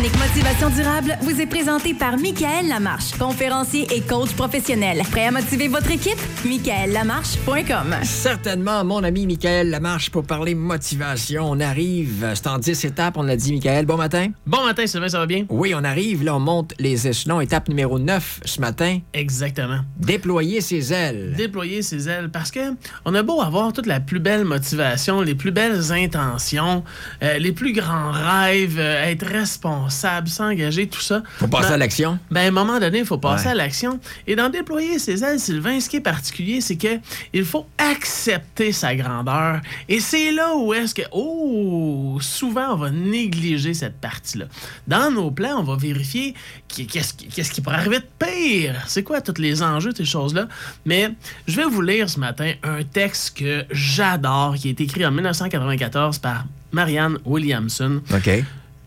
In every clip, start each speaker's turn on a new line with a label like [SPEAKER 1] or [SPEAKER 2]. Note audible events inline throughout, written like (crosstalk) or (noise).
[SPEAKER 1] chronique Motivation durable vous est présentée par Michael Lamarche, conférencier et coach professionnel. Prêt à motiver votre équipe? michaellamarche.com.
[SPEAKER 2] Certainement, mon ami Michael Lamarche pour parler motivation. On arrive, c'est en 10 étapes, on l'a dit, Michael. Bon matin.
[SPEAKER 3] Bon matin, Sylvain, ça va bien?
[SPEAKER 2] Oui, on arrive, là, on monte les échelons. Étape numéro 9 ce matin.
[SPEAKER 3] Exactement.
[SPEAKER 2] Déployer ses ailes.
[SPEAKER 3] Déployer ses ailes, parce que on a beau avoir toute la plus belle motivation, les plus belles intentions, euh, les plus grands rêves, euh, être responsable, s'engager, tout ça.
[SPEAKER 2] Faut passer
[SPEAKER 3] Ben-
[SPEAKER 2] à l'action.
[SPEAKER 3] Ben, à un moment donné, il faut passer
[SPEAKER 2] Ouais.
[SPEAKER 3] à l'action. Et dans déployer ses ailes, Sylvain, ce qui est particulier, c'est que il faut accepter sa grandeur. Et c'est là où est-ce que, oh, souvent, on va négliger cette partie-là. Dans nos plans, on va vérifier qu'est-ce qui, qu'est-ce qui pourrait arriver de pire. C'est quoi tous les enjeux, ces choses-là? Mais je vais vous lire ce matin un texte que j'adore, qui été écrit en 1994 par Marianne Williamson.
[SPEAKER 2] OK.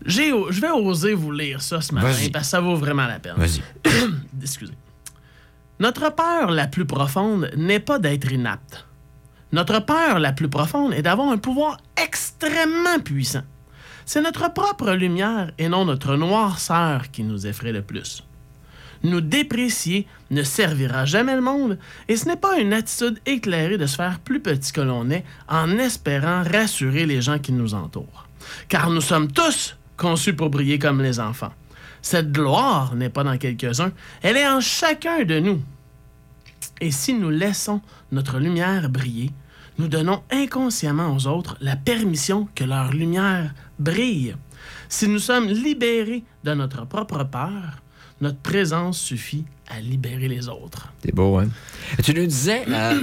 [SPEAKER 3] Je vais oser vous lire ça ce matin parce que ça vaut vraiment la peine.
[SPEAKER 2] Vas-y. (coughs)
[SPEAKER 3] Excusez. Notre peur la plus profonde n'est pas d'être inapte. Notre peur la plus profonde est d'avoir un pouvoir extrêmement puissant. C'est notre propre lumière et non notre noirceur qui nous effraie le plus. Nous déprécier ne servira jamais le monde et ce n'est pas une attitude éclairée de se faire plus petit que l'on est en espérant rassurer les gens qui nous entourent. Car nous sommes tous conçus pour briller comme les enfants. Cette gloire n'est pas dans quelques-uns, elle est en chacun de nous. Et si nous laissons notre lumière briller, nous donnons inconsciemment aux autres la permission que leur lumière brille. Si nous sommes libérés de notre propre peur, notre présence suffit à libérer les autres.
[SPEAKER 2] C'est beau, hein? Tu nous disais, euh,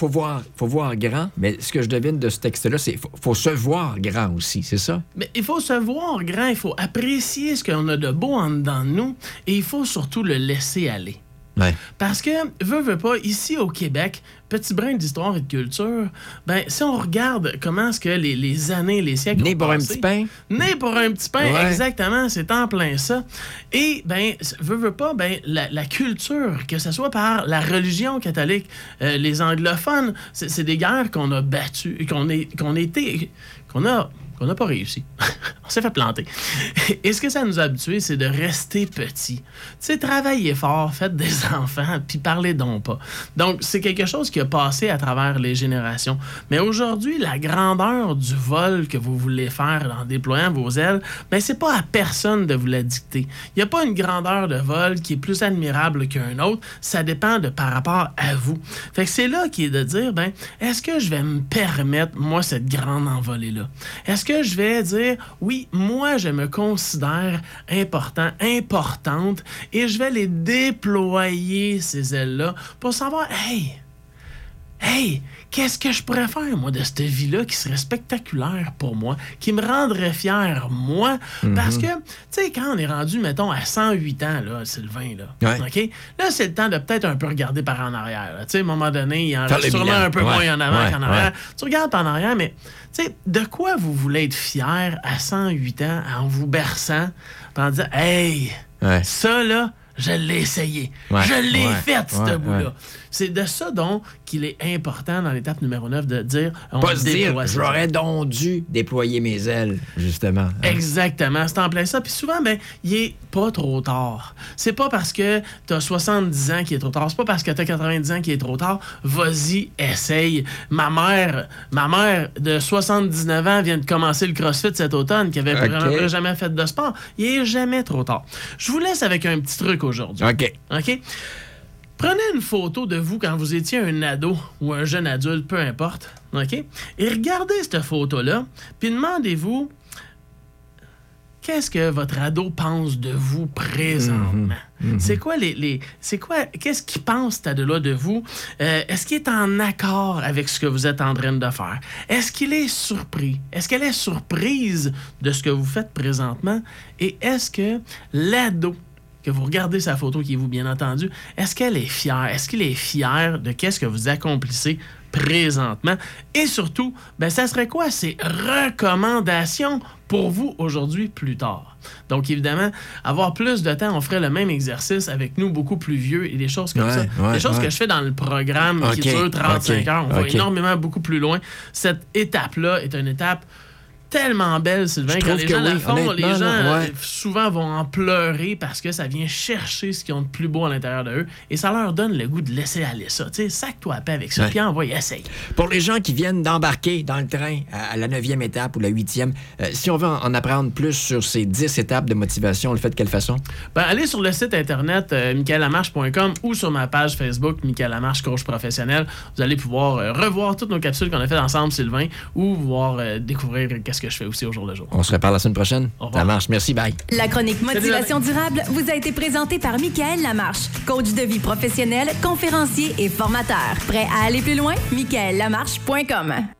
[SPEAKER 2] faut, voir, faut voir grand, mais ce que je devine de ce texte-là, c'est faut, faut se voir grand aussi, c'est ça?
[SPEAKER 3] Mais il faut se voir grand, il faut apprécier ce qu'on a de beau en nous et il faut surtout le laisser aller.
[SPEAKER 2] Ouais.
[SPEAKER 3] Parce que, veux, veux pas, ici au Québec, petit brin d'histoire et de culture, ben, si on regarde comment est-ce que les, les années, les siècles.
[SPEAKER 2] Né
[SPEAKER 3] ont
[SPEAKER 2] pour un petit pain?
[SPEAKER 3] Né pour un petit pain,
[SPEAKER 2] Ouais.
[SPEAKER 3] exactement, c'est en plein ça. Et, ben, veux, veux pas, ben, la, la culture, que ce soit par la religion catholique, euh, les anglophones, c'est des guerres qu'on a battues, qu'on qu'on a été, qu'on a, qu'on n'a pas réussi. (laughs) on s'est fait planter. (laughs) Et ce que ça nous a habitués, c'est de rester petit. Tu sais, travailler fort, faites des (laughs) enfants, puis parlez donc pas. Donc, c'est quelque chose qui a passé à travers les générations. Mais aujourd'hui, la grandeur du vol que vous voulez faire en déployant vos ailes, ben, c'est pas à personne de vous la dicter. Il n'y a pas une grandeur de vol qui est plus admirable qu'un autre. Ça dépend de par rapport à vous. Fait que c'est là qui est de dire, ben, est-ce que je vais me permettre, moi, cette grande envolée-là? Est-ce que je vais dire, oui, moi, je me considère important, importante, et je vais les déployer, ces ailes-là, pour savoir, hey, Hey, qu'est-ce que je pourrais faire, moi, de cette vie-là qui serait spectaculaire pour moi, qui me rendrait fier, moi? Parce que, tu sais, quand on est rendu, mettons, à 108 ans, là, Sylvain, là,
[SPEAKER 2] Ouais.
[SPEAKER 3] OK? Là, c'est le temps de peut-être un peu regarder par en arrière. Tu sais, à un moment donné, il y en
[SPEAKER 2] le
[SPEAKER 3] sûrement un peu
[SPEAKER 2] Ouais,
[SPEAKER 3] moins en avant
[SPEAKER 2] ouais,
[SPEAKER 3] qu'en arrière. Tu regardes en arrière, mais, tu sais, de quoi vous voulez être fier à 108 ans en vous berçant, en disant, hey, ça, là, je l'ai essayé.
[SPEAKER 2] Ouais,
[SPEAKER 3] Je l'ai
[SPEAKER 2] ouais,
[SPEAKER 3] fait, ce bout-là. C'est de ça donc qu'il est important dans l'étape numéro 9 de dire on
[SPEAKER 2] Pas se dire, j'aurais donc dû déployer mes ailes, justement. hein.
[SPEAKER 3] Exactement, c'est en plein ça. Puis souvent, ben, il est pas trop tard. C'est pas parce que t'as 70 ans qu'il est trop tard. C'est pas parce que t'as 90 ans qu'il est trop tard. Vas-y, essaye. Ma mère, ma mère de 79 ans vient de commencer le CrossFit cet automne, qui avait
[SPEAKER 2] Ok.
[SPEAKER 3] vraiment jamais fait de sport. Il est jamais trop tard. Je vous laisse avec un petit truc aujourd'hui.
[SPEAKER 2] OK.
[SPEAKER 3] OK? Prenez une photo de vous quand vous étiez un ado ou un jeune adulte, peu importe. OK? Et regardez cette photo-là, puis demandez-vous qu'est-ce que votre ado pense de vous présentement? C'est quoi les. les c'est quoi. Qu'est-ce qu'il pense, cet ado-là, de vous? Euh, Est-ce qu'il est en accord avec ce que vous êtes en train de faire? Est-ce qu'il est surpris? Est-ce qu'elle est surprise de ce que vous faites présentement? Et est-ce que l'ado que vous regardez sa photo qui est vous, bien entendu, est-ce qu'elle est fière? Est-ce qu'il est fier de qu'est-ce que vous accomplissez présentement? Et surtout, ben, ça serait quoi ces recommandations pour vous aujourd'hui plus tard? Donc, évidemment, avoir plus de temps, on ferait le même exercice avec nous beaucoup plus vieux et des choses comme
[SPEAKER 2] Ouais,
[SPEAKER 3] ça.
[SPEAKER 2] ouais,
[SPEAKER 3] des choses
[SPEAKER 2] ouais.
[SPEAKER 3] que je fais dans le programme qui dure 35
[SPEAKER 2] ok,
[SPEAKER 3] heures. On va énormément beaucoup plus loin. Cette étape-là est une étape tellement belle, Sylvain.
[SPEAKER 2] Je
[SPEAKER 3] Quand les
[SPEAKER 2] que
[SPEAKER 3] gens la font, les gens
[SPEAKER 2] là, ouais.
[SPEAKER 3] euh, souvent vont en pleurer parce que ça vient chercher ce qu'ils ont de plus beau à l'intérieur de eux et ça leur donne le goût de laisser aller ça. Tu sais, sac-toi à paix avec ça, puis envoie, essaye.
[SPEAKER 2] Pour les gens qui viennent d'embarquer dans le train à, la neuvième étape ou la huitième, euh, si on veut en, en apprendre plus sur ces dix étapes de motivation, on le fait de quelle façon?
[SPEAKER 3] Ben, allez sur le site internet euh, michaelamarche.com ou sur ma page Facebook Michael Lamarche coach professionnel. Vous allez pouvoir euh, revoir toutes nos capsules qu'on a faites ensemble, Sylvain, ou voir découvrir qu'est-ce que je fais aussi au jour le jour.
[SPEAKER 2] On se reparle la semaine prochaine? Ça marche. Merci, bye.
[SPEAKER 1] La chronique Motivation durable vous a été présentée par Michael Lamarche, coach de vie professionnel, conférencier et formateur. Prêt à aller plus loin? michaellamarche.com